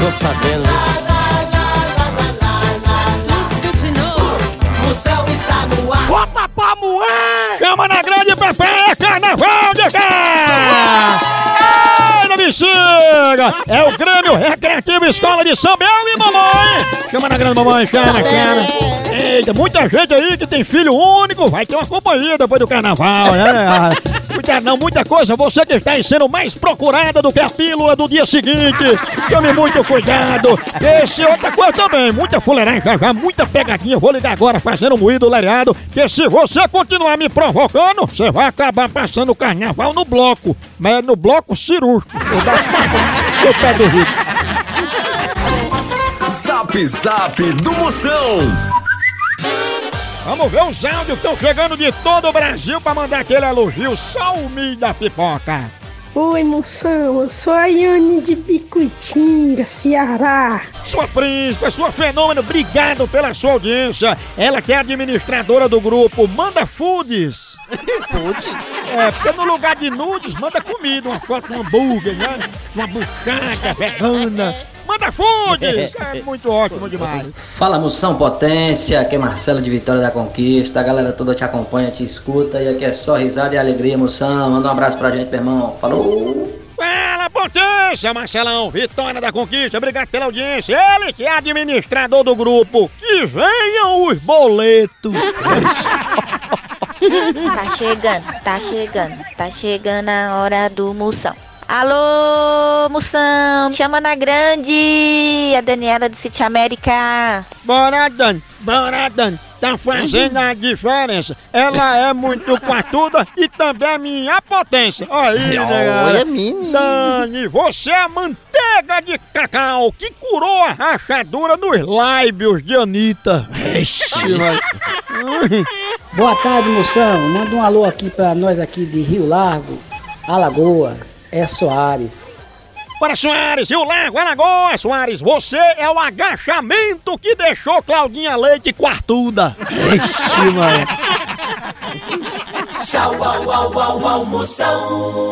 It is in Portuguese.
Tô sabendo. Tudo de novo. O céu está no ar. Bota pra moer! Chama na grande Pepe, carnaval de cá! Ei, na bexiga! É o Grêmio Recreativo Escola de São Bel e mamãe! Chama na grande mamãe, chama, chama! Eita, muita gente aí que tem filho único vai ter uma companhia depois do carnaval, né? Muita, não, muita coisa, você que está sendo mais procurada do que a pílula do dia seguinte. Tome muito cuidado. Esse outra coisa também, muita fuleiragem, já, muita pegadinha. Vou ligar agora fazendo moído lereado, que se você continuar me provocando, você vai acabar passando o carnaval no bloco. Mas é no bloco cirúrgico. Pé do. Zap Zap do Moção. Vamos ver os áudios que estão chegando de todo o Brasil pra mandar aquele elogio salme da pipoca. Oi, moção, eu sou a Yane de Bicuitinga, Ceará. Sua príncipe, sua fenômeno, obrigado pela sua audiência. Ela que é administradora do grupo Manda Foods. Pudes. É, porque no lugar de nudes, manda comida, uma foto de um hambúrguer, né? Uma buchaca vegana. Manda Foods! É muito ótimo demais. Fala Moção Potência, aqui é Marcelo de Vitória da Conquista, a galera toda te acompanha, te escuta e aqui é só risada e alegria, Moção. Manda um abraço pra gente, meu irmão. Falou! Fala, potência, Marcelão, Vitória da Conquista, obrigado pela audiência. Ele que é administrador do grupo. Que venham os boletos. Tá chegando, tá chegando, tá chegando a hora do moção. Alô, moção, chama na grande, a Daniela do City América. Bora, Dan, bora, Dan. Tá fazendo a diferença. Ela é muito patuda e também é minha potência. Aí, né, Olha, menino. Dani, você é a manteiga de cacau que curou a rachadura nos lábios de Anitta. Ixi, mas- Boa tarde, moção. Manda um alô aqui pra nós aqui de Rio Largo, Alagoas, é Soares. Para Soares, Rio Largo, Alagoas, Soares, você é o agachamento que deixou Claudinha Leite quartuda. Ixi, mano. Tchau, au, au, au, au, moção.